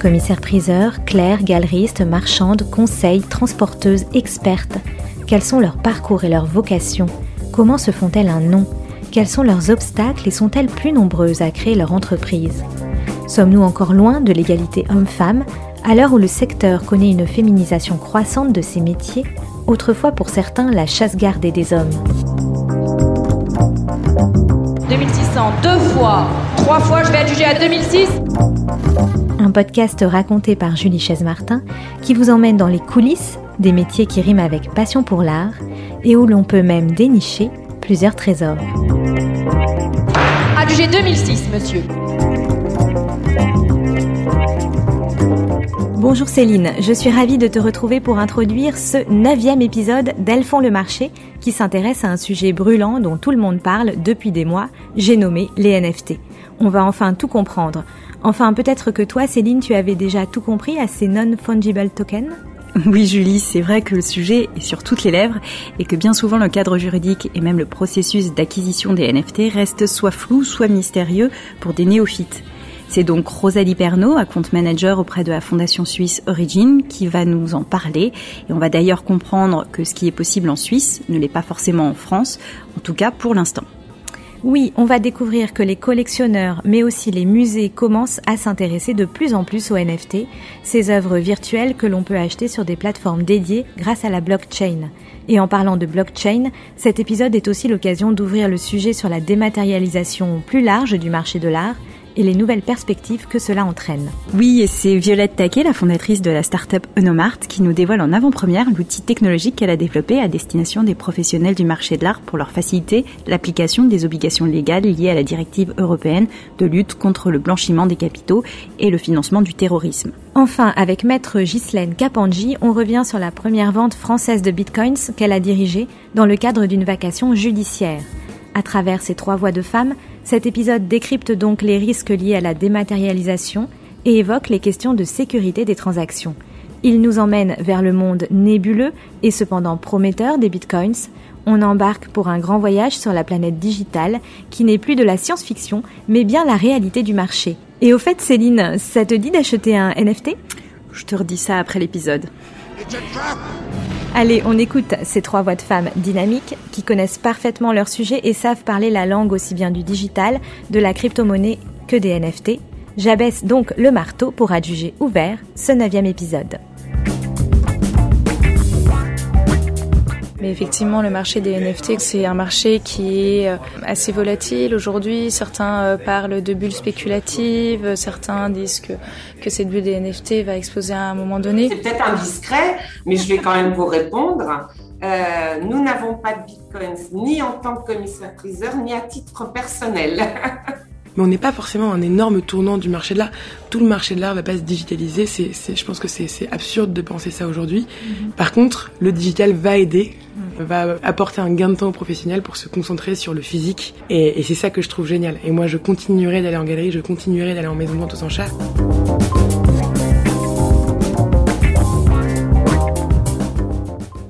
Commissaires-priseurs, clercs, galeristes, marchandes, conseils, transporteuses, expertes. Quels sont leurs parcours et leurs vocations? Comment se font-elles un nom? Quels sont leurs obstacles et sont-elles plus nombreuses à créer leur entreprise? Sommes-nous encore loin de l'égalité homme-femme? À l'heure où le secteur connaît une féminisation croissante de ses métiers, autrefois pour certains la chasse gardée des hommes. 2600 deux fois, trois fois, je vais adjuger à 2006. Un podcast raconté par Julie Chaise-Martin qui vous emmène dans les coulisses des métiers qui riment avec passion pour l'art et où l'on peut même dénicher plusieurs trésors. Adjugé 2006, monsieur. Bonjour Céline, je suis ravie de te retrouver pour introduire ce neuvième épisode d'Elles font le marché qui s'intéresse à un sujet brûlant dont tout le monde parle depuis des mois, j'ai nommé les NFT. On va enfin tout comprendre. Enfin, peut-être que toi Céline, tu avais déjà tout compris à ces non-fungible tokens oui Julie, c'est vrai que le sujet est sur toutes les lèvres et que bien souvent le cadre juridique et même le processus d'acquisition des NFT restent soit flou, soit mystérieux pour des néophytes. C'est donc Rosalie Pernaud, compte manager auprès de la fondation suisse Origin, qui va nous en parler. Et on va d'ailleurs comprendre que ce qui est possible en Suisse ne l'est pas forcément en France, en tout cas pour l'instant. Oui, on va découvrir que les collectionneurs, mais aussi les musées commencent à s'intéresser de plus en plus aux NFT, ces œuvres virtuelles que l'on peut acheter sur des plateformes dédiées grâce à la blockchain. Et en parlant de blockchain, cet épisode est aussi l'occasion d'ouvrir le sujet sur la dématérialisation plus large du marché de l'art et les nouvelles perspectives que cela entraîne. Oui, c'est Violette Taquet, la fondatrice de la start-up Enomart, qui nous dévoile en avant-première l'outil technologique qu'elle a développé à destination des professionnels du marché de l'art pour leur faciliter l'application des obligations légales liées à la directive européenne de lutte contre le blanchiment des capitaux et le financement du terrorisme. Enfin, avec maître Ghislaine Capangi, on revient sur la première vente française de bitcoins qu'elle a dirigée dans le cadre d'une vacation judiciaire. À travers ces trois voix de femmes, cet épisode décrypte donc les risques liés à la dématérialisation et évoque les questions de sécurité des transactions. Il nous emmène vers le monde nébuleux et cependant prometteur des bitcoins. On embarque pour un grand voyage sur la planète digitale qui n'est plus de la science-fiction mais bien la réalité du marché. Et au fait Céline, ça te dit d'acheter un NFT Je te redis ça après l'épisode. Allez, on écoute ces trois voix de femmes dynamiques qui connaissent parfaitement leur sujet et savent parler la langue aussi bien du digital, de la crypto-monnaie que des NFT. J'abaisse donc le marteau pour adjuger ouvert ce neuvième épisode. Mais effectivement, le marché des NFT, c'est un marché qui est euh, assez volatile aujourd'hui. Certains euh, parlent de bulles spéculatives, certains disent que, cette bulle des NFT va exploser à un moment donné. C'est peut-être indiscret, mais je vais quand même vous répondre. Euh, nous n'avons pas de bitcoins ni en tant que commissaire-priseur, ni à titre personnel. mais on n'est pas forcément un énorme tournant du marché de l'art. Tout le marché de l'art va pas se digitaliser. C'est, je pense que c'est, absurde de penser ça aujourd'hui. Mhm. Par contre, le digital va aider, va apporter un gain de temps aux professionnels pour se concentrer sur le physique. Et, et c'est ça que je trouve génial. Et moi, je continuerai d'aller en galerie, je continuerai d'aller en maison de vente aux enchères.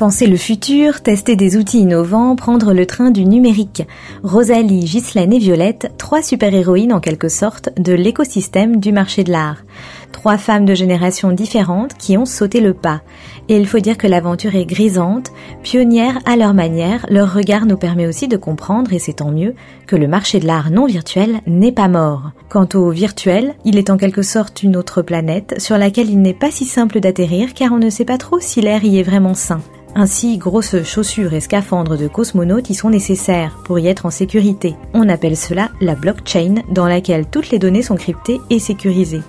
Penser le futur, tester des outils innovants, prendre le train du numérique. Rosalie, Ghislaine et Violette, trois super-héroïnes en quelque sorte de l'écosystème du marché de l'art. Trois femmes de générations différentes qui ont sauté le pas. Et il faut dire que l'aventure est grisante, pionnière à leur manière, leur regard nous permet aussi de comprendre, et c'est tant mieux, que le marché de l'art non virtuel n'est pas mort. Quant au virtuel, il est en quelque sorte une autre planète sur laquelle il n'est pas si simple d'atterrir car on ne sait pas trop si l'air y est vraiment sain. Ainsi, grosses chaussures et scaphandres de cosmonautes y sont nécessaires pour y être en sécurité. On appelle cela la blockchain dans laquelle toutes les données sont cryptées et sécurisées.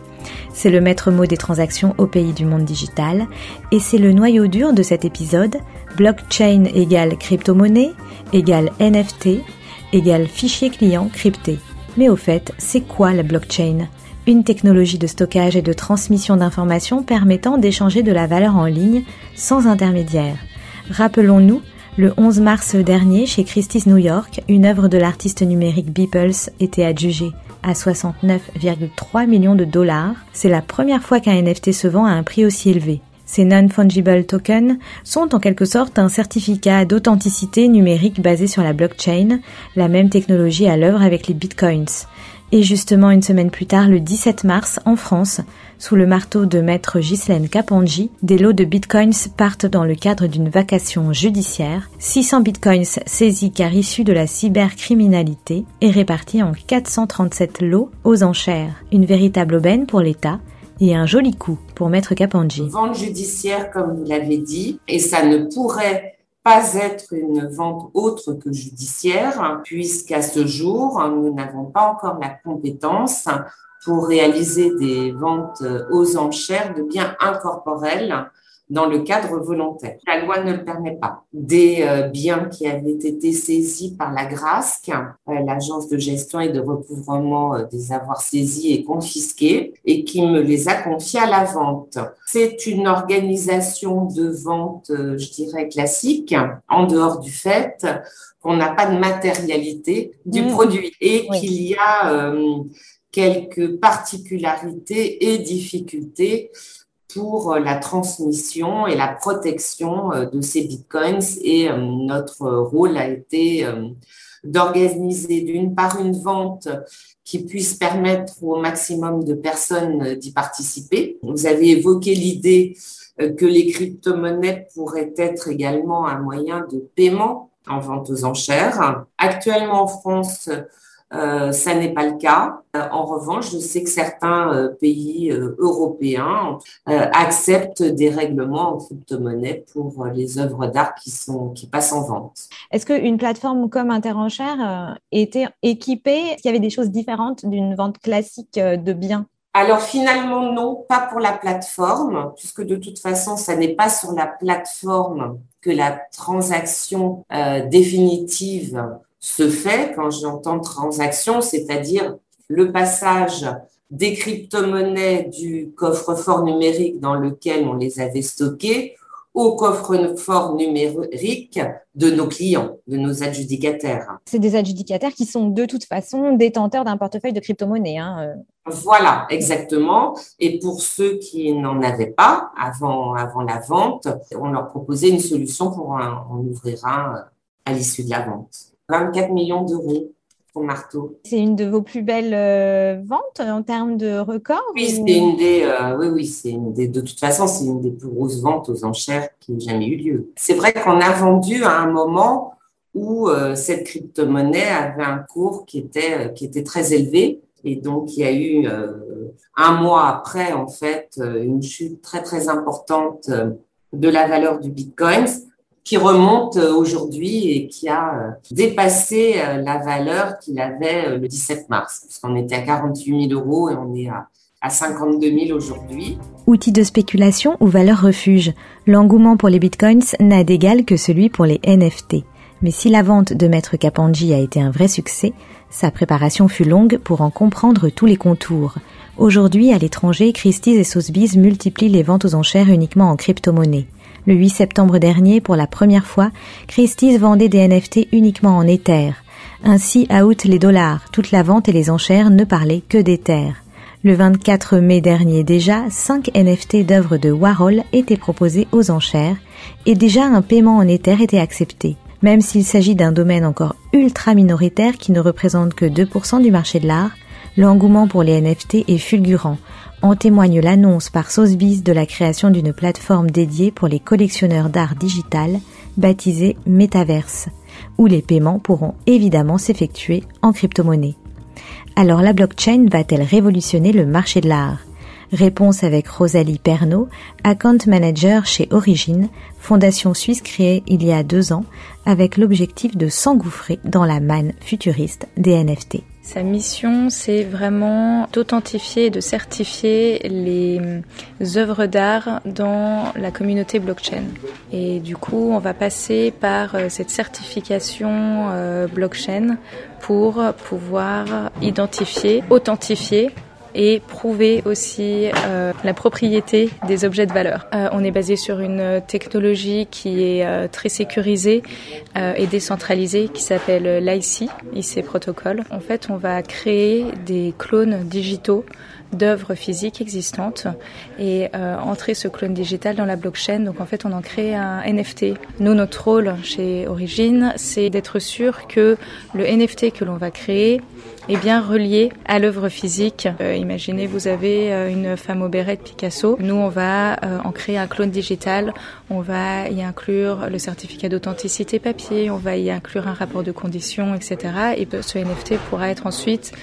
C'est le maître mot des transactions au pays du monde digital et c'est le noyau dur de cet épisode. Blockchain égale crypto-monnaie égale NFT égale fichier client crypté. Mais au fait, c'est quoi la blockchain? Une technologie de stockage et de transmission d'informations permettant d'échanger de la valeur en ligne sans intermédiaire. Rappelons-nous, le 11 mars dernier, chez Christie's New York, une œuvre de l'artiste numérique Beeples était adjugée à 69,3 millions de dollars. C'est la première fois qu'un NFT se vend à un prix aussi élevé. Ces non-fungible tokens sont en quelque sorte un certificat d'authenticité numérique basé sur la blockchain, la même technologie à l'œuvre avec les bitcoins. Et justement, une semaine plus tard, le 17 mars, en France, sous le marteau de maître Ghislaine Kapanji, des lots de bitcoins partent dans le cadre d'une vacation judiciaire. 600 bitcoins saisis car issus de la cybercriminalité et répartis en 437 lots aux enchères. Une véritable aubaine pour l'État et un joli coup pour maître Kapanji. Vente judiciaire, comme vous l'avez dit, et ça ne pourrait pas être une vente autre que judiciaire, puisqu'à ce jour, nous n'avons pas encore la compétence pour réaliser des ventes aux enchères de biens incorporels dans le cadre volontaire. La loi ne le permet pas. Des euh, biens qui avaient été saisis par la GRASC, euh, l'agence de gestion et de recouvrement euh, des avoirs saisis et confisqués, et qui me les a confiés à la vente. C'est une organisation de vente, je dirais, classique, en dehors du fait qu'on n'a pas de matérialité du mmh. produit et qu'il y a quelques particularités et difficultés pour euh, la transmission et la protection euh, de ces bitcoins. Et euh, notre rôle a été d'organiser d'une part une vente qui puisse permettre au maximum de personnes d'y participer. Vous avez évoqué l'idée que les crypto-monnaies pourraient être également un moyen de paiement en vente aux enchères. Actuellement en France, euh, ça n'est pas le cas. Euh, en revanche, je sais que certains euh, pays européens acceptent des règlements en crypto-monnaie pour les œuvres d'art qui sont qui passent en vente. Est-ce qu'une plateforme comme Interenchère était équipée? Est-ce qu'il y avait des choses différentes d'une vente classique de biens? Alors finalement non, pas pour la plateforme, puisque de toute façon, ça n'est pas sur la plateforme que la transaction définitive se fait quand j'entends transaction, c'est-à-dire le passage des crypto-monnaies du coffre-fort numérique dans lequel on les avait stockées au coffre-fort numérique de nos clients, de nos adjudicataires. C'est des adjudicataires qui sont de toute façon détenteurs d'un portefeuille de crypto-monnaies. Hein. Euh. Voilà, exactement. Et pour ceux qui n'en avaient pas avant, avant la vente, on leur proposait une solution pour en ouvrir un à l'issue de la vente. 24 millions d'euros pour marteau. C'est une de vos plus belles euh, ventes en termes de record Oui, c'est une des. Euh, oui, oui, c'est une des. De toute façon, c'est une des plus grosses ventes aux enchères qui ait jamais eu lieu. C'est vrai qu'on a vendu à un moment où euh, cette crypto-monnaie avait un cours qui était qui était très élevé et donc il y a eu un mois après en fait une chute très très importante de la valeur du Bitcoin qui remonte euh, aujourd'hui et qui a euh, dépassé euh, la valeur qu'il avait le 17 mars. Parce qu'on était à 48 000 euros et on est à, à 52 000 aujourd'hui. Outil de spéculation ou valeur refuge, l'engouement pour les bitcoins n'a d'égal que celui pour les NFT. Mais si la vente de Maître Kapanji a été un vrai succès, sa préparation fut longue pour en comprendre tous les contours. Aujourd'hui, à l'étranger, Christie's et Sotheby's multiplient les ventes aux enchères uniquement en crypto-monnaie. Le 8 septembre dernier, pour la première fois, Christie's vendait des NFT uniquement en Ether. Ainsi, août les dollars, toute la vente et les enchères ne parlaient que d'Ether. Le 24 mai dernier déjà, 5 NFT d'œuvres de Warhol étaient proposés aux enchères et déjà un paiement en Ether était accepté. Même s'il s'agit d'un domaine encore ultra minoritaire qui ne représente que 2% du marché de l'art, l'engouement pour les NFT est fulgurant, en témoigne l'annonce par Sotheby's de la création d'une plateforme dédiée pour les collectionneurs d'art digital baptisée Metaverse, où les paiements pourront évidemment s'effectuer en crypto-monnaie. Alors la blockchain va-t-elle révolutionner le marché de l'art? Réponse avec Rosalie Pernaud, account manager chez Origin, fondation suisse créée il y a deux ans avec l'objectif de s'engouffrer dans la manne futuriste des NFT. Sa mission, c'est vraiment d'authentifier et de certifier les œuvres d'art dans la communauté blockchain. Et du coup, on va passer par euh, cette certification euh, blockchain pour pouvoir identifier, authentifier et prouver aussi euh, la propriété des objets de valeur. Euh, on est basé sur une technologie qui est euh, très sécurisée et décentralisée qui s'appelle l'IC, IC Protocol. En fait, on va créer des clones digitaux d'œuvres physiques existantes et euh, entrer ce clone digital dans la blockchain. Donc en fait, on en crée un NFT. Nous, notre rôle chez Origin, c'est d'être sûr que le NFT que l'on va créer est bien relié à l'œuvre physique. Euh, imaginez, vous avez euh, une femme au béret de Picasso. Nous, on va en créer un clone digital. On va y inclure le certificat d'authenticité papier. On va y inclure un rapport de conditions, etc. Et ce NFT pourra être ensuite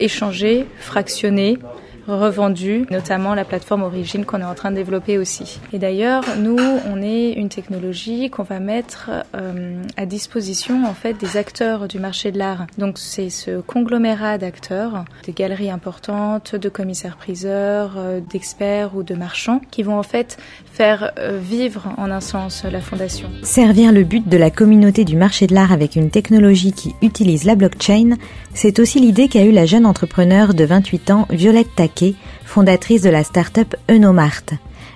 échangé, fractionné revendus, notamment la plateforme Origine qu'on est en train de développer aussi. Et d'ailleurs, nous, on est une technologie qu'on va mettre euh, à disposition en fait des acteurs du marché de l'art. Donc c'est ce conglomérat d'acteurs, des galeries importantes, de commissaires-priseurs, euh, d'experts ou de marchands qui vont en fait faire euh, vivre en un sens la fondation. Servir le but de la communauté du marché de l'art avec une technologie qui utilise la blockchain, c'est aussi l'idée qu'a eu la jeune entrepreneur de 28 ans, Violette Fondatrice de la start-up Enomart.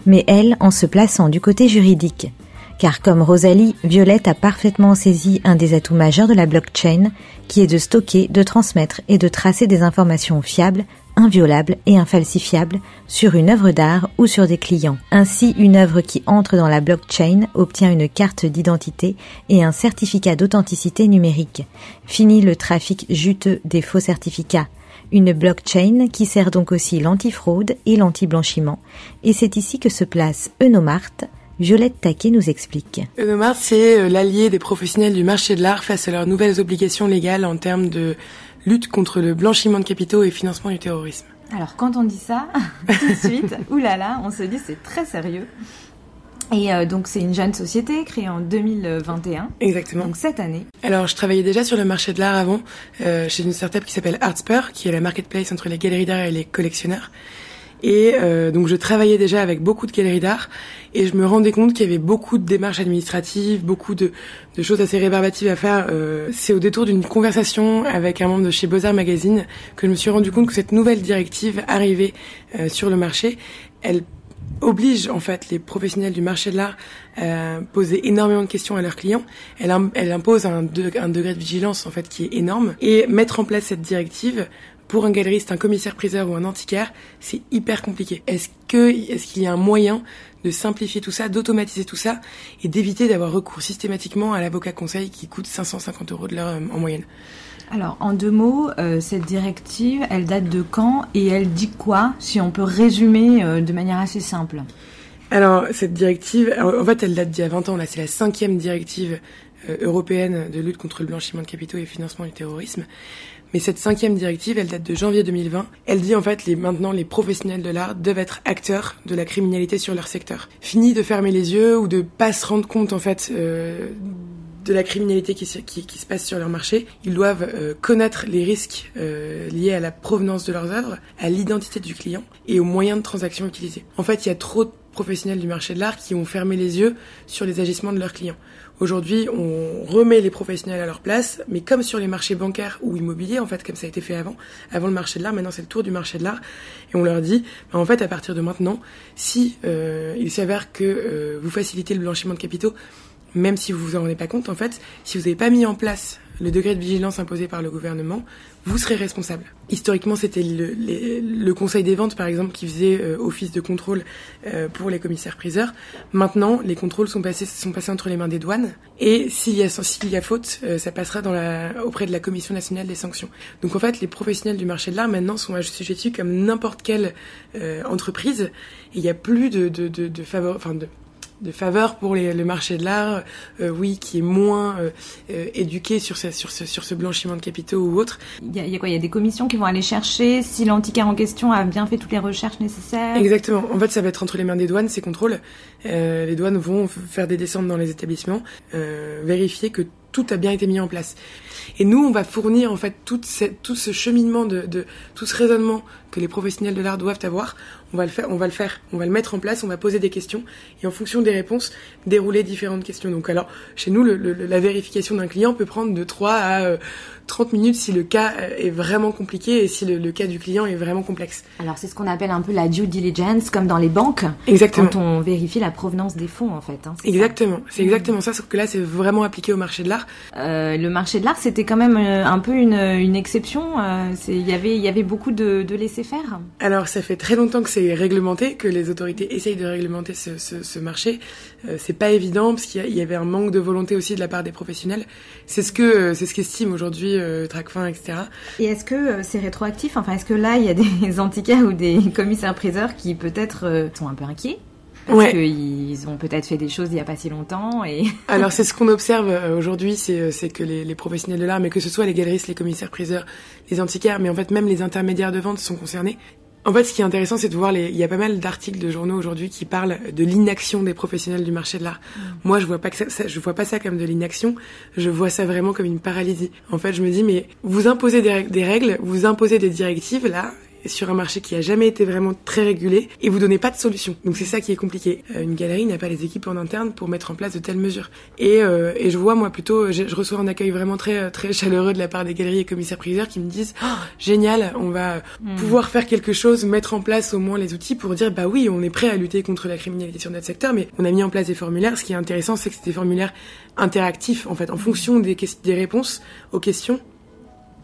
Mais elle, en se plaçant du côté juridique. Car comme Rosalie, Violette a parfaitement saisi un des atouts majeurs de la blockchain, qui est de stocker, de transmettre et de tracer des informations fiables, inviolable et infalsifiable sur une œuvre d'art ou sur des clients. Ainsi, une œuvre qui entre dans la blockchain obtient une carte d'identité et un certificat d'authenticité numérique. Fini le trafic juteux des faux certificats. Une blockchain qui sert donc aussi l'antifraude et l'anti-blanchiment. Et c'est ici que se place Eunomart, Violette Taquet nous explique. Eunomart, c'est euh, l'allié des professionnels du marché de l'art face à leurs nouvelles obligations légales en termes de lutte contre le blanchiment de capitaux et financement du terrorisme. Alors quand on dit ça, tout de suite, oulala, on se dit c'est très sérieux. Et euh, donc c'est une jeune société créée en 2021. Exactement. Donc cette année. Alors je travaillais déjà sur le marché de l'art avant, euh, chez une startup qui s'appelle Artspur, qui est la marketplace entre les galeries d'art et les collectionneurs. Et euh, donc je travaillais déjà avec beaucoup de galeries d'art et je me rendais compte qu'il y avait beaucoup de démarches administratives, beaucoup de, de choses assez rébarbatives à faire. Euh, c'est au détour d'une conversation avec un membre de chez Beaux-Arts Magazine que je me suis rendu compte que cette nouvelle directive arrivée euh, sur le marché, elle oblige en fait les professionnels du marché de l'art à poser énormément de questions à leurs clients. Elle, elle impose un, un, degré de vigilance en fait qui est énorme et mettre en place cette directive pour un galeriste, un commissaire-priseur ou un antiquaire, c'est hyper compliqué. Est-ce que est-ce qu'il y a un moyen de simplifier tout ça, d'automatiser tout ça et d'éviter d'avoir recours systématiquement à l'avocat conseil qui coûte 550 euros de l'heure euh, en moyenne? Alors, en deux mots, euh, cette directive, elle date de quand et elle dit quoi, si on peut résumer euh, de manière assez simple Alors, cette directive, en fait, elle date d'il y a 20 ans. Là, c'est la cinquième directive européenne de lutte contre le blanchiment de capitaux et le financement du terrorisme. Mais cette cinquième directive, elle date de janvier 2020. Elle dit en fait, les, maintenant, les professionnels de l'art doivent être acteurs de la criminalité sur leur secteur. Fini de fermer les yeux ou de pas se rendre compte en fait euh, de la criminalité qui, qui, qui, se passe sur leur marché. Ils doivent euh, connaître les risques euh, liés à la provenance de leurs œuvres, à l'identité du client et aux moyens de transaction utilisés. En fait, il y a trop de professionnels du marché de l'art qui ont fermé les yeux sur les agissements de leurs clients. Aujourd'hui, on remet les professionnels à leur place, mais comme sur les marchés bancaires ou immobiliers, en fait, comme ça a été fait avant, avant le marché de l'art, maintenant c'est le tour du marché de l'art, et on leur dit, bah, en fait, à partir de maintenant, si euh, il s'avère que vous facilitez le blanchiment de capitaux, même si vous vous en rendez pas compte, en fait, si vous n'avez pas mis en place le degré de vigilance imposé par le gouvernement, vous serez responsable. Historiquement, c'était le, le, Conseil des ventes, par exemple, qui faisait euh, office de contrôle euh, pour les commissaires-priseurs. Maintenant, les contrôles sont passés, sont passés entre les mains des douanes. Et s'il y a, s'il y a faute, euh, ça passera dans la, auprès de la Commission nationale des sanctions. Donc en fait, les professionnels du marché de l'art, maintenant, sont assujettis comme n'importe quelle entreprise. Et il n'y a plus de, de, de, de faveur, enfin de de faveur pour les, le marché de l'art, euh, oui, qui est moins euh, euh, éduqué sur ce, sur, ce, sur ce blanchiment de capitaux ou autre. Il y, a, y a quoi? Il y a des commissions qui vont aller chercher si l'antiquaire en question a bien fait toutes les recherches nécessaires? Exactement. En fait, ça va être entre les mains des douanes, ces contrôles. les douanes vont faire des descentes dans les établissements, vérifier que tout a bien été mis en place. Et nous, on va fournir en fait tout, cette, tout ce cheminement de, de, tout ce raisonnement que les professionnels de l'art doivent avoir, on va le faire, on va le faire, on va le mettre en place, on va poser des questions et en fonction des réponses, dérouler différentes questions. Donc alors, chez nous, la vérification d'un client peut prendre de 3 à 30 minutes si le cas est vraiment compliqué et si le, cas du client est vraiment complexe. Alors c'est ce qu'on appelle un peu la due diligence, comme dans les banques. Exactement. Quand on vérifie la provenance des fonds, en fait. Hein, exactement. C'est exactement ça, sauf que là, c'est vraiment appliqué au marché de l'art. Euh, le marché de l'art, c'était quand même euh, un peu une, une exception. Euh, il y avait, il y avait beaucoup de, de laisser-faire. Alors ça fait très longtemps que c'est réglementé, que les autorités essayent de réglementer ce, ce, ce marché. Euh, c'est pas évident parce qu'il y, y, avait un manque de volonté aussi de la part des professionnels. C'est ce que, euh, c'est ce qu'estime aujourd'hui euh, Tracfin, etc. Et est-ce que euh, c'est rétroactif? Enfin, est-ce que là, il y a des antiquaires ou des commissaires-priseurs qui peut-être euh, sont un peu inquiets? Parce ouais. qu'ils ont peut-être fait des choses il n'y a pas si longtemps. Et Alors c'est ce qu'on observe aujourd'hui, c'est que les, les, professionnels de l'art, mais que ce soit les galeristes, les commissaires-priseurs, les antiquaires, mais en fait même les intermédiaires de vente sont concernés. En fait, ce qui est intéressant, c'est de voir les. Il y a pas mal d'articles de journaux aujourd'hui qui parlent de l'inaction des professionnels du marché de l'art. Mmh. Moi, je vois pas que ça, ça, je vois pas ça comme de l'inaction. Je vois ça vraiment comme une paralysie. En fait, je me dis, mais vous imposez des, des règles, vous imposez des directives là, sur un marché qui a jamais été vraiment très régulé et vous donnez pas de solution. Donc c'est ça qui est compliqué. Euh, une galerie n'a pas les équipes en interne pour mettre en place de telles mesures. Et, euh, et je vois moi plutôt, je, je, reçois un accueil vraiment très très chaleureux de la part des galeries et commissaires priseurs qui me disent oh, génial, on va mmh. pouvoir faire quelque chose, mettre en place au moins les outils pour dire bah oui, on est prêt à lutter contre la criminalité sur notre secteur, mais on a mis en place des formulaires. Ce qui est intéressant, c'est que c'est des formulaires interactifs en fait, en fonction des, des réponses aux questions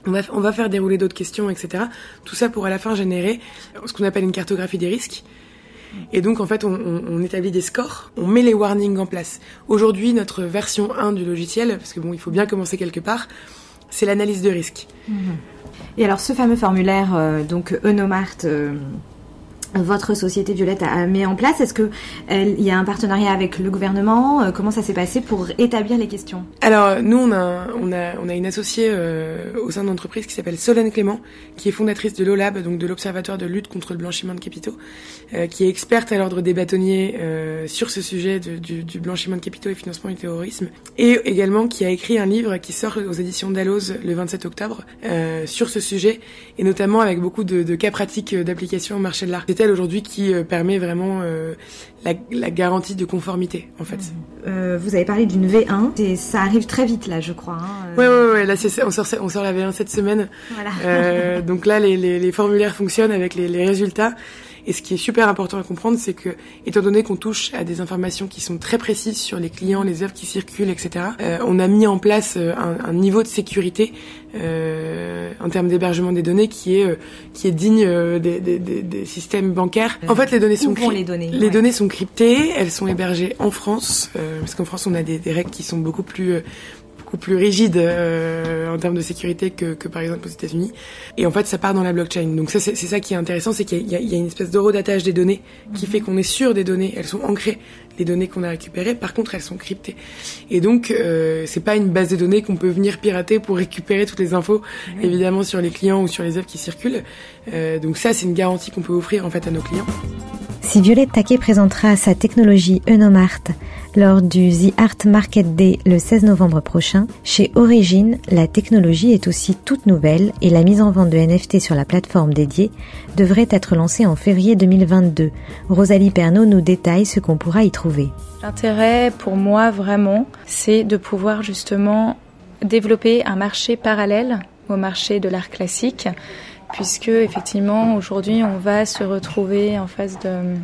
on va, on va faire dérouler d'autres questions, etc. Tout ça pour à la fin générer ce qu'on appelle une cartographie des risques. Et donc en fait, on, établit des scores, on met les warnings en place. Aujourd'hui, notre version 1 du logiciel, parce que bon, il faut bien commencer quelque part, c'est l'analyse de risque. Mmh. Et alors ce fameux formulaire, euh, donc Eunomart, euh, votre société Violette a mis en place. Est-ce que il y a un partenariat avec le gouvernement Comment ça s'est passé pour établir les questions? Alors nous on a on a on a une associée euh, au sein de l'entreprise qui s'appelle Solène Clément, qui est fondatrice de l'OLAB, donc de l'Observatoire de lutte contre le blanchiment de capitaux, euh, qui est experte à l'ordre des bâtonniers euh, sur ce sujet du, blanchiment de capitaux et financement du terrorisme, et également qui a écrit un livre qui sort aux éditions Dalloz le 27 octobre sur ce sujet, et notamment avec beaucoup de cas pratiques d'application au marché de l'art aujourd'hui qui euh, permet vraiment euh, la, la, garantie de conformité en fait. Euh, vous avez parlé d'une V1 et ça arrive très vite là je crois. Hein, ouais ouais ouais là c'est on sort on sort la V1 cette semaine. Voilà. euh, donc là les, les, les, formulaires fonctionnent avec les, les résultats. Et ce qui est super important à comprendre, c'est que, étant donné qu'on touche à des informations qui sont très précises sur les clients, les œuvres qui circulent, etc., euh, on a mis en place un, un niveau de sécurité euh, en termes d'hébergement des données qui est qui est digne des, des, des, des systèmes bancaires. En fait, les données sont les données. Les ouais. données sont cryptées, elles sont hébergées en France, euh, parce qu'en France on a des, des, règles qui sont beaucoup plus beaucoup plus rigides euh, en termes de sécurité que, que par exemple aux États-Unis. Et en fait, ça part dans la blockchain. Donc ça, c'est ça qui est intéressant, c'est qu'il y, y, a une espèce d'eurodatage des données qui fait qu'on est sûr des données. Elles sont ancrées, les données qu'on a récupérées. Par contre, elles sont cryptées. Et donc, euh, c'est pas une base de données qu'on peut venir pirater pour récupérer toutes les infos, mmh. évidemment sur les clients ou sur les œuvres qui circulent. Euh, donc ça, c'est une garantie qu'on peut offrir en fait à nos clients. Si Violette Taquet présentera sa technologie Eunomart lors du The Art Market Day le 16 novembre prochain, chez Origine, la technologie est aussi toute nouvelle et la mise en vente de NFT sur la plateforme dédiée devrait être lancée en février 2022. Rosalie Pernaud nous détaille ce qu'on pourra y trouver. L'intérêt pour moi vraiment, c'est de pouvoir justement développer un marché parallèle au marché de l'art classique puisque effectivement aujourd'hui on va se retrouver en face de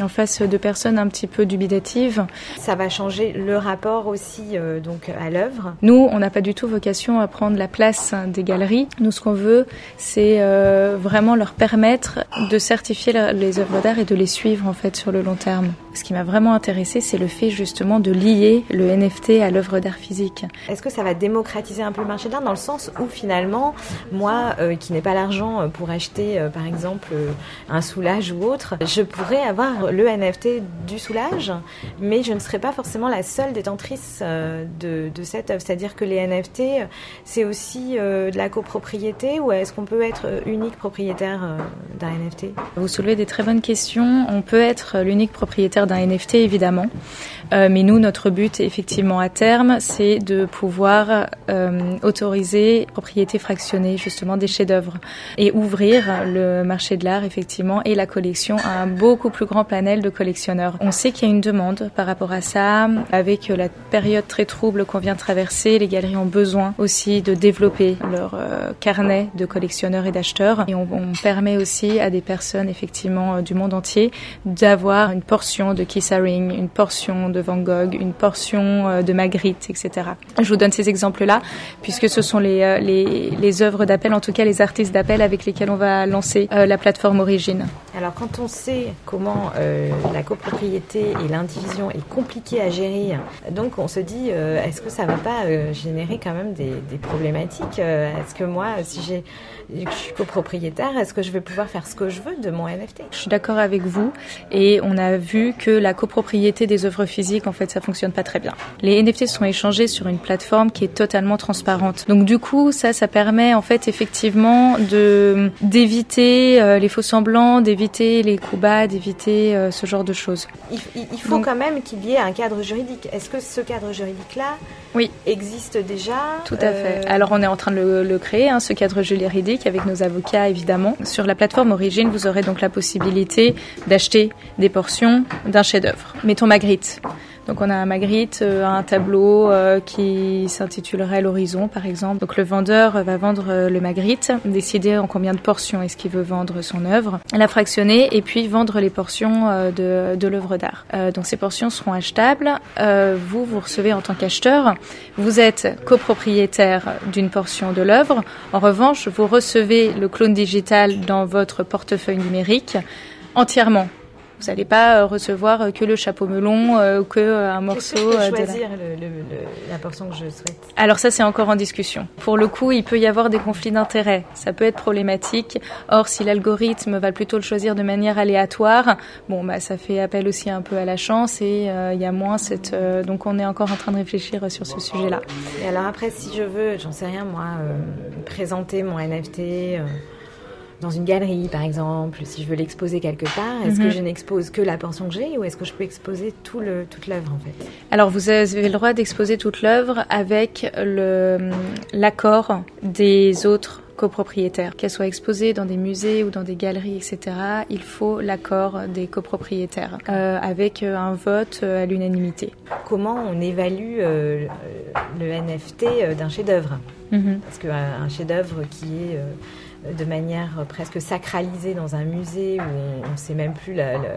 en face de personnes un petit peu dubitatives. Ça va changer le rapport aussi euh, donc à l'œuvre. Nous, on n'a pas du tout vocation à prendre la place des galeries. Nous, ce qu'on veut, c'est euh, vraiment leur permettre de certifier les œuvres d'art et de les suivre en fait sur le long terme. Ce qui m'a vraiment intéressé, c'est le fait justement de lier le NFT à l'œuvre d'art physique. Est-ce que ça va démocratiser un peu le marché de l'art dans le sens où finalement, moi, euh, qui n'ai pas l'argent pour acheter, euh, par exemple, euh, un soulage ou autre, je pourrais avoir le NFT du soulage, mais je ne serais pas forcément la seule détentrice euh, de, de, cette œuvre. C'est-à-dire que les NFT, c'est aussi euh, de la copropriété ou est-ce qu'on peut être unique propriétaire euh, d'un NFT Vous soulevez des très bonnes questions. On peut être l'unique propriétaire d'un NFT, évidemment. Euh, mais nous, notre but, effectivement, à terme, c'est de pouvoir euh, autoriser propriété fractionnée, justement, des chefs-d'œuvre et ouvrir le marché de l'art, effectivement, et la collection à un beaucoup plus grand panel de collectionneurs. On sait qu'il y a une demande par rapport à ça. Avec la période très trouble qu'on vient de traverser, les galeries ont besoin aussi de développer leur euh, carnet de collectionneurs et d'acheteurs. Et on, on, permet aussi à des personnes, effectivement, euh, du monde entier d'avoir une portion de Keith Haring, une portion de Van Gogh, une portion euh, de Magritte, etc. Je vous donne ces exemples-là, puisque ce sont les, les, les œuvres d'appel, en tout cas les artistes d'appel avec lesquels on va lancer la plateforme Origine. Alors quand on sait comment euh, la copropriété et l'indivision est compliquée à gérer, donc on se dit euh, est-ce que ça va pas euh, générer quand même des, des problématiques Est-ce que moi, si j'ai, je suis copropriétaire, est-ce que je vais pouvoir faire ce que je veux de mon NFT Je suis d'accord avec vous et on a vu que la copropriété des œuvres physiques, en fait, ça fonctionne pas très bien. Les NFT sont échangés sur une plateforme qui est totalement transparente. Donc du coup, ça, ça permet en fait effectivement de d'éviter les faux semblants, d'éviter les coups bas, d'éviter euh, ce genre de choses. Il, il faut Donc, quand même qu'il y ait un cadre juridique. Est-ce que ce cadre juridique-là oui. existe déjà Tout à fait. Euh... Alors on est en train de le, le, créer, hein, ce cadre juridique, avec nos avocats évidemment. Sur la plateforme Origine, vous aurez donc la possibilité d'acheter des portions d'un chef-d'œuvre. Mettons Magritte. Donc on a un Magritte, euh, un tableau euh, qui s'intitulerait l'horizon par exemple. Donc le vendeur va vendre euh, le Magritte, décider en combien de portions est-ce qu'il veut vendre son œuvre, la fractionner et puis vendre les portions de, de l'œuvre d'art. donc ces portions seront achetables. vous, vous recevez en tant qu'acheteur, vous êtes copropriétaire d'une portion de l'œuvre. En revanche, vous recevez le clone digital dans votre portefeuille numérique entièrement vous n'allez pas recevoir que le chapeau melon ou que un morceau. Que je peux choisir la... Le, le, le, la portion que je souhaite? Alors ça, c'est encore en discussion. Pour le coup, il peut y avoir des conflits d'intérêts. Ça peut être problématique. Or, si l'algorithme va plutôt le choisir de manière aléatoire, bon, bah, ça fait appel aussi un peu à la chance et il euh, y a moins cette. Euh, donc, on est encore en train de réfléchir sur ce sujet-là. Et alors après, si je veux, j'en sais rien moi, euh, présenter mon NFT dans une galerie, par exemple, si je veux l'exposer quelque part, est-ce mm -hmm. que je n'expose que la portion que j'ai ou est-ce que je peux exposer tout le, toute l'œuvre en fait? Alors vous avez le droit d'exposer toute l'œuvre avec l'accord des autres copropriétaires. Qu'elle soit exposée dans des musées ou dans des galeries, etc., il faut l'accord des copropriétaires euh, avec un vote à l'unanimité. Comment on évalue euh, le NFT d'un chef-d'œuvre? Mm -hmm. Parce qu'un chef-d'œuvre qui est euh, de manière presque sacralisée dans un musée où on ne sait même plus la, la,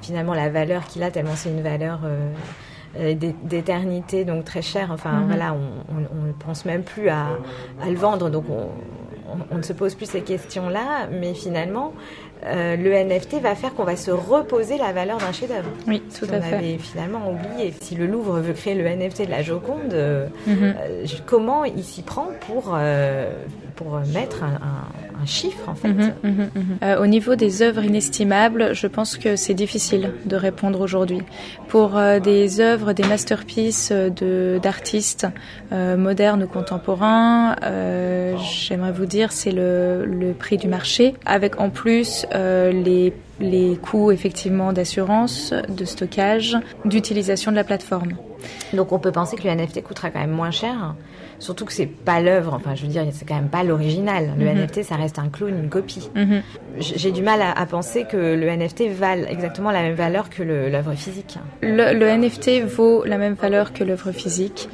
finalement la valeur qu'il a tellement c'est une valeur euh, d'éternité donc très chère. Enfin mm -hmm. voilà on, ne pense même plus à, à le vendre. Donc on, on, on, ne se pose plus ces questions là mais finalement euh, le NFT va faire qu'on va se reposer la valeur d'un chef-d'œuvre. Oui, tout à on fait. On avait finalement oublié. Si le Louvre veut créer le NFT de la Joconde, euh, mm -hmm. euh, comment il s'y prend pour pour mettre un, un, un, chiffre en fait mm -hmm, mm -hmm. Au niveau des œuvres inestimables, je pense que c'est difficile de répondre aujourd'hui. Pour des œuvres, des masterpieces d'artistes modernes ou contemporains, j'aimerais vous dire c'est le, le prix du marché, avec en plus euh, les, les coûts effectivement d'assurance, de stockage, d'utilisation de la plateforme. Donc on peut penser que le NFT coûtera quand même moins cher, surtout que c'est pas l'œuvre, enfin je veux dire c'est quand même pas l'original. Le mm -hmm. NFT ça reste un clone, une copie. Mm -hmm. J'ai du mal à, à, penser que le NFT vale exactement la même valeur que l'œuvre physique. Le, le NFT vaut la même valeur que l'œuvre physique.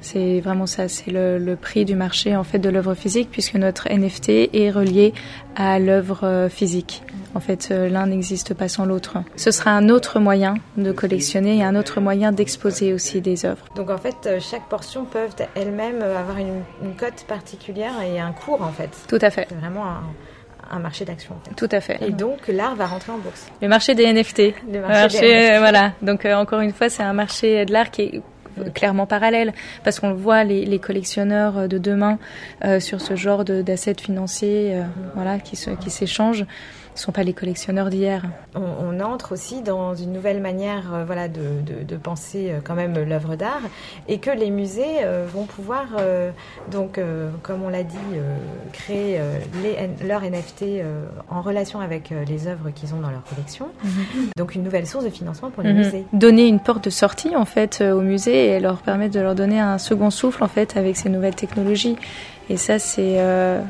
C'est vraiment ça, c'est le, le, prix du marché en fait de l'œuvre physique puisque notre NFT est relié à l'œuvre physique. En fait, l'un n'existe pas sans l'autre. Ce sera un autre moyen de collectionner et un autre moyen d'exposer aussi des œuvres. Donc en fait, chaque portion peut elle-même avoir une, une, cote particulière et un cours en fait. Tout à fait. C'est vraiment un, un marché d'action. En fait. Tout à fait. Et donc l'art va rentrer en bourse. Le marché des NFT. Le marché, marché des NFT. voilà. Donc euh, encore une fois, c'est un marché de l'art qui est clairement parallèle parce qu'on le voit les, collectionneurs de demain euh, sur ce genre d'assets financiers euh, voilà qui se, qui s'échangent ne sont pas les collectionneurs d'hier. On, entre aussi dans une nouvelle manière voilà, de, de, penser quand même l'œuvre d'art et que les musées vont pouvoir, donc, comme on l'a dit, créer les, leur NFT en relation avec les œuvres qu'ils ont dans leur collection. Mhm. Donc une nouvelle source de financement pour les mhm. musées. Donner une porte de sortie en fait au musée et leur permettre de leur donner un second souffle en fait avec ces nouvelles technologies. Et ça, c'est euh,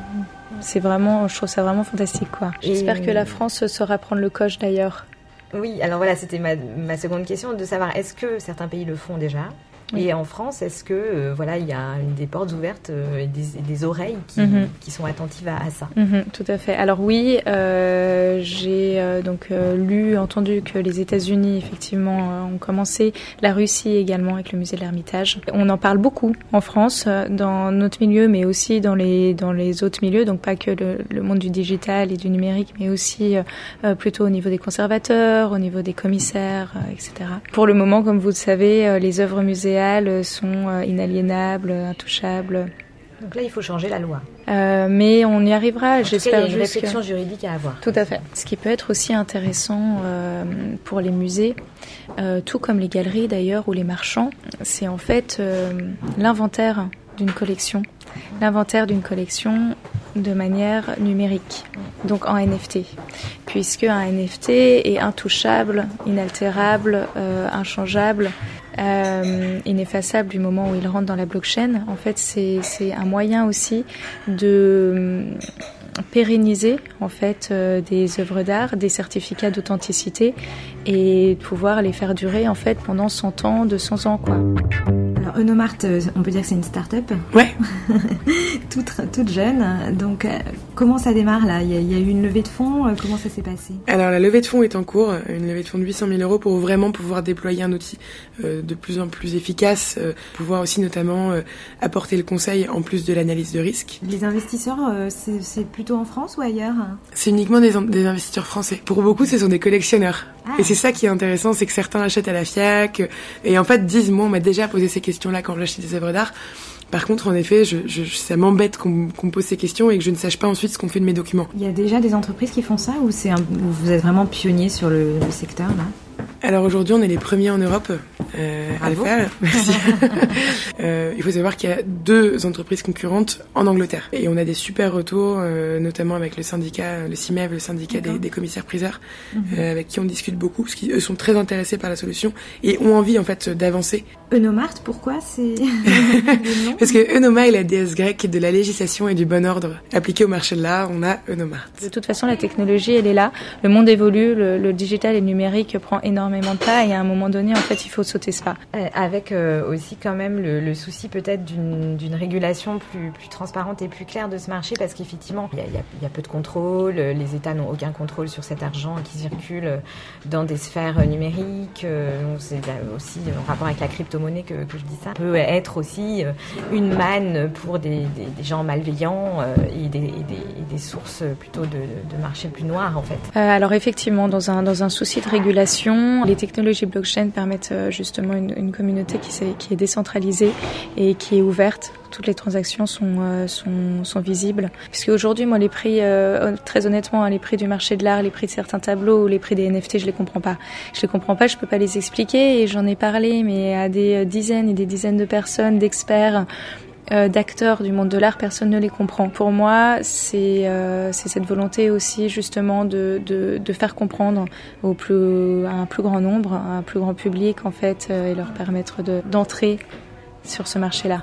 c'est vraiment, je trouve ça vraiment fantastique quoi. J'espère que la France saura prendre le coche d'ailleurs. Oui, alors voilà, c'était ma, ma seconde question de savoir est-ce que certains pays le font déjà? Et en France, est-ce que euh, voilà, il y a des portes ouvertes euh, et des, oreilles qui, mhm. qui, sont attentives à, ça? Mhm, Tout à fait. Alors oui, euh, j'ai donc lu, entendu que les États-Unis effectivement ont commencé, la Russie également avec le musée de l'Ermitage. On en parle beaucoup en France, dans notre milieu, mais aussi dans les dans les autres milieux, donc pas que le, le monde du digital et du numérique, mais aussi plutôt au niveau des conservateurs, au niveau des commissaires, etc. Pour le moment, comme vous le savez, les œuvres muséales sont euh, inaliénables, intouchables. Donc là, il faut changer la loi. Euh, mais on y arrivera, j'espère. Il y a une réflexion juridique à avoir. Tout à fait. Ce qui peut être aussi intéressant euh, pour les musées, tout comme les galeries d'ailleurs ou les marchands, c'est en fait l'inventaire d'une collection. L'inventaire d'une collection de manière numérique, donc en NFT, puisque un NFT est intouchable, inaltérable, inchangeable euh, ineffaçable du moment où il rentre dans la blockchain. En fait, c'est un moyen aussi de euh, pérenniser en fait euh, des œuvres d'art, des certificats d'authenticité et pouvoir les faire durer en fait pendant 100 ans, 200 ans quoi. Alors Eunomart, euh, on peut dire que c'est une start-up. Ouais. toute, toute jeune. Donc euh, comment ça démarre là? Il y, a, eu une levée de fonds. Euh, comment ça s'est passé? Alors la levée de fonds est en cours. Une levée de fonds de 800 000 euros pour vraiment pouvoir déployer un outil de plus en plus efficace, pouvoir aussi notamment apporter le conseil en plus de l'analyse de risque. Les investisseurs, c'est plutôt en France ou ailleurs? C'est uniquement des, des, investisseurs français. Pour beaucoup, ce sont des collectionneurs. Ah. Et c'est ça qui est intéressant, c'est que certains achètent à la FIAC et en fait disent moi on m'a déjà posé ces questions là quand j'achète des œuvres d'art. Par contre, en effet, je, ça m'embête qu'on me pose ces questions et que je ne sache pas ensuite ce qu'on fait de mes documents. Il y a déjà des entreprises qui font ça ou vous êtes vraiment pionnier sur le, le secteur là? Alors aujourd'hui, on est les premiers en Europe euh, à le faire. Merci. euh, il faut savoir qu'il y a deux entreprises concurrentes en Angleterre et on a des super retours, euh, notamment avec le syndicat, le CIMEV, le syndicat des, commissaires priseurs, mhm. avec qui on discute beaucoup parce qu'ils sont très intéressés par la solution et ont envie en fait d'avancer. Eunomart, pourquoi c'est Parce que Eunoma est la déesse grecque de la législation et du bon ordre. Appliqué au marché de l'art, on a Eunomart. De toute façon, la technologie, elle est là. Le monde évolue, le, le digital et le numérique prend énormément de pas et à un moment donné, en fait, il faut sauter ce pas. Euh, avec euh, aussi quand même le, souci peut-être d'une régulation plus, plus transparente et plus claire de ce marché parce qu'effectivement, il y, a, peu de contrôle, les États n'ont aucun contrôle sur cet argent qui circule dans des sphères numériques. Euh, c'est aussi en rapport avec la crypto-monnaie que, je dis ça. peut être aussi une manne pour des, gens malveillants et des, des, sources plutôt de, de marché plus noirs en fait. alors effectivement, dans un, dans un souci de régulation, les technologies blockchain permettent euh, justement une, communauté qui, est, décentralisée et qui est ouverte toutes les transactions sont, euh, sont, visibles. Puisque aujourd'hui, moi, les prix, euh, très honnêtement, hein, les prix du marché de l'art, les prix de certains tableaux ou les prix des NFT, je les comprends pas. Je les comprends pas, je peux pas les expliquer et j'en ai parlé, mais à des dizaines et des dizaines de personnes, d'experts, d'acteurs du monde de l'art, personne ne les comprend. Pour moi, c'est euh, cette volonté aussi justement de, faire comprendre au plus, à un plus grand nombre, à un plus grand public en fait, euh, et leur permettre d'entrer sur ce marché-là.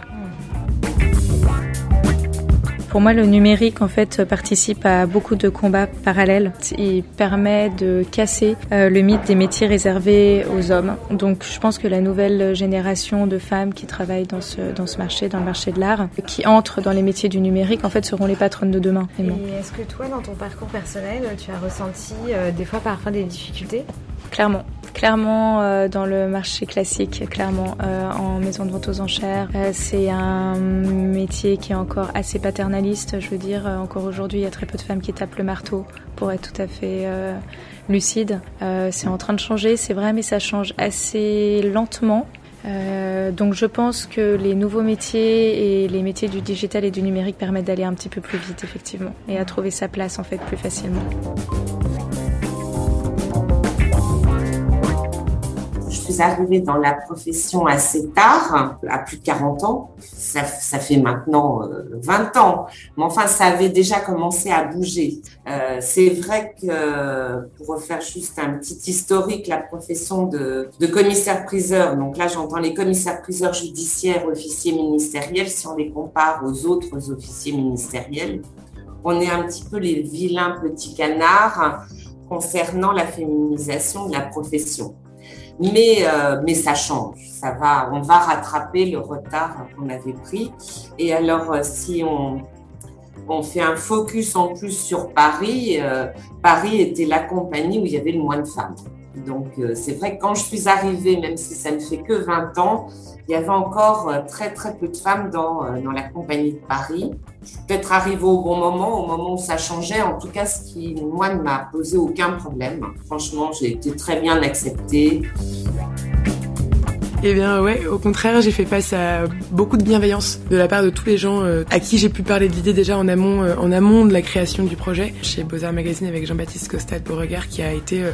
Pour moi, le numérique, en fait, participe à beaucoup de combats parallèles. Il permet de casser euh, le mythe des métiers réservés aux hommes. Donc, je pense que la nouvelle génération de femmes qui travaillent dans ce, marché, dans le marché de l'art, qui entrent dans les métiers du numérique, en fait, seront les patronnes de demain. Et est-ce que toi, dans ton parcours personnel, tu as ressenti euh, des fois parfois des difficultés? Clairement. Clairement euh, dans le marché classique, clairement euh, en maison de vente aux enchères. Euh, c'est un métier qui est encore assez paternaliste. Je veux dire, encore aujourd'hui, il y a très peu de femmes qui tapent le marteau pour être tout à fait lucide. c'est en train de changer, c'est vrai, mais ça change assez lentement. Donc je pense que les nouveaux métiers et les métiers du digital et du numérique permettent d'aller un petit peu plus vite effectivement et à trouver sa place en fait plus facilement. Suis arrivée dans la profession assez tard, à plus de 40 ans. Ça, fait maintenant 20 euh, ans. Mais enfin, ça avait déjà commencé à bouger. Euh, c'est vrai que, pour refaire juste un petit historique, la profession de commissaire-priseur, donc là j'entends les commissaires-priseurs judiciaires, officiers ministériels, si on les compare aux autres officiers ministériels, on est un petit peu les vilains petits canards concernant la féminisation de la profession. Mais, euh, mais ça change, ça va, on va rattraper le retard qu'on avait pris. Et alors, euh, si on, on fait un focus en plus sur Paris, euh, Paris était la compagnie où il y avait le moins de femmes. Donc, c'est vrai que quand je suis arrivée, même si ça ne fait que 20 ans, il y avait encore euh, très très peu de femmes dans, euh, dans la compagnie de Paris. Je suis peut-être arrivée au bon moment, au moment où ça changeait. En tout cas, ce qui, moi, ne m'a posé aucun problème. Franchement, j'ai été très bien acceptée. Eh bien ouais, au contraire, j'ai fait face à beaucoup de bienveillance de la part de tous les gens euh, à qui j'ai pu parler de déjà en amont, euh, en amont de la création du projet chez Beaux-Arts Magazine avec Jean-Baptiste Costa de Beauregard qui a été euh,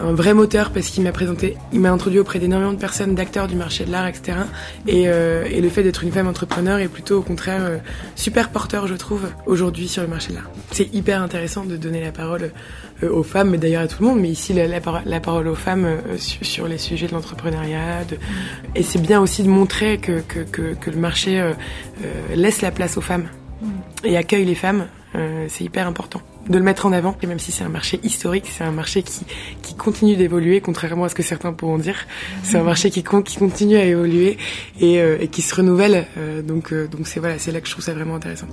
un vrai moteur parce qu'il m'a présenté, il m'a introduit auprès d'énormément de personnes, d'acteurs du marché de l'art, etc. Et, et le fait d'être une femme entrepreneur est plutôt au contraire super porteur, je trouve, aujourd'hui sur le marché de l'art. C'est hyper intéressant de donner la parole aux femmes, mais d'ailleurs à tout le monde, mais ici la, la, parole aux femmes sur, sur, les sujets de l'entrepreneuriat, de, et c'est bien aussi de montrer que, que, que, que le marché euh, euh, laisse la place aux femmes mm. et accueille les femmes. Euh, c'est hyper important de le mettre en avant. Et même si c'est un marché historique, c'est un marché qui, qui continue d'évoluer, contrairement à ce que certains pourront dire. C'est un marché qui, qui continue à évoluer et, et qui se renouvelle. donc donc c'est voilà, c'est là que je trouve ça vraiment intéressant.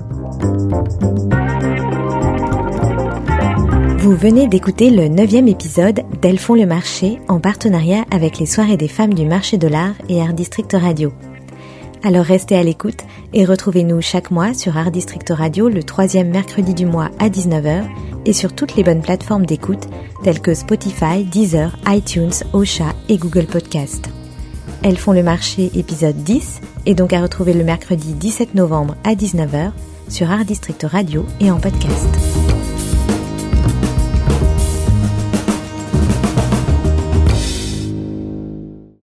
Vous venez d'écouter le neuvième épisode d'Elles font le marché en partenariat avec les soirées des femmes du marché de l'art et Art District Radio. Alors restez à l'écoute et retrouvez-nous chaque mois sur Art District Radio le troisième mercredi du mois à 19h et sur toutes les bonnes plateformes d'écoute telles que Spotify, Deezer, iTunes, Ocha et Google Podcast. Elles font le marché épisode 10 et donc à retrouver le mercredi 17 novembre à 19h sur Art District Radio et en podcast.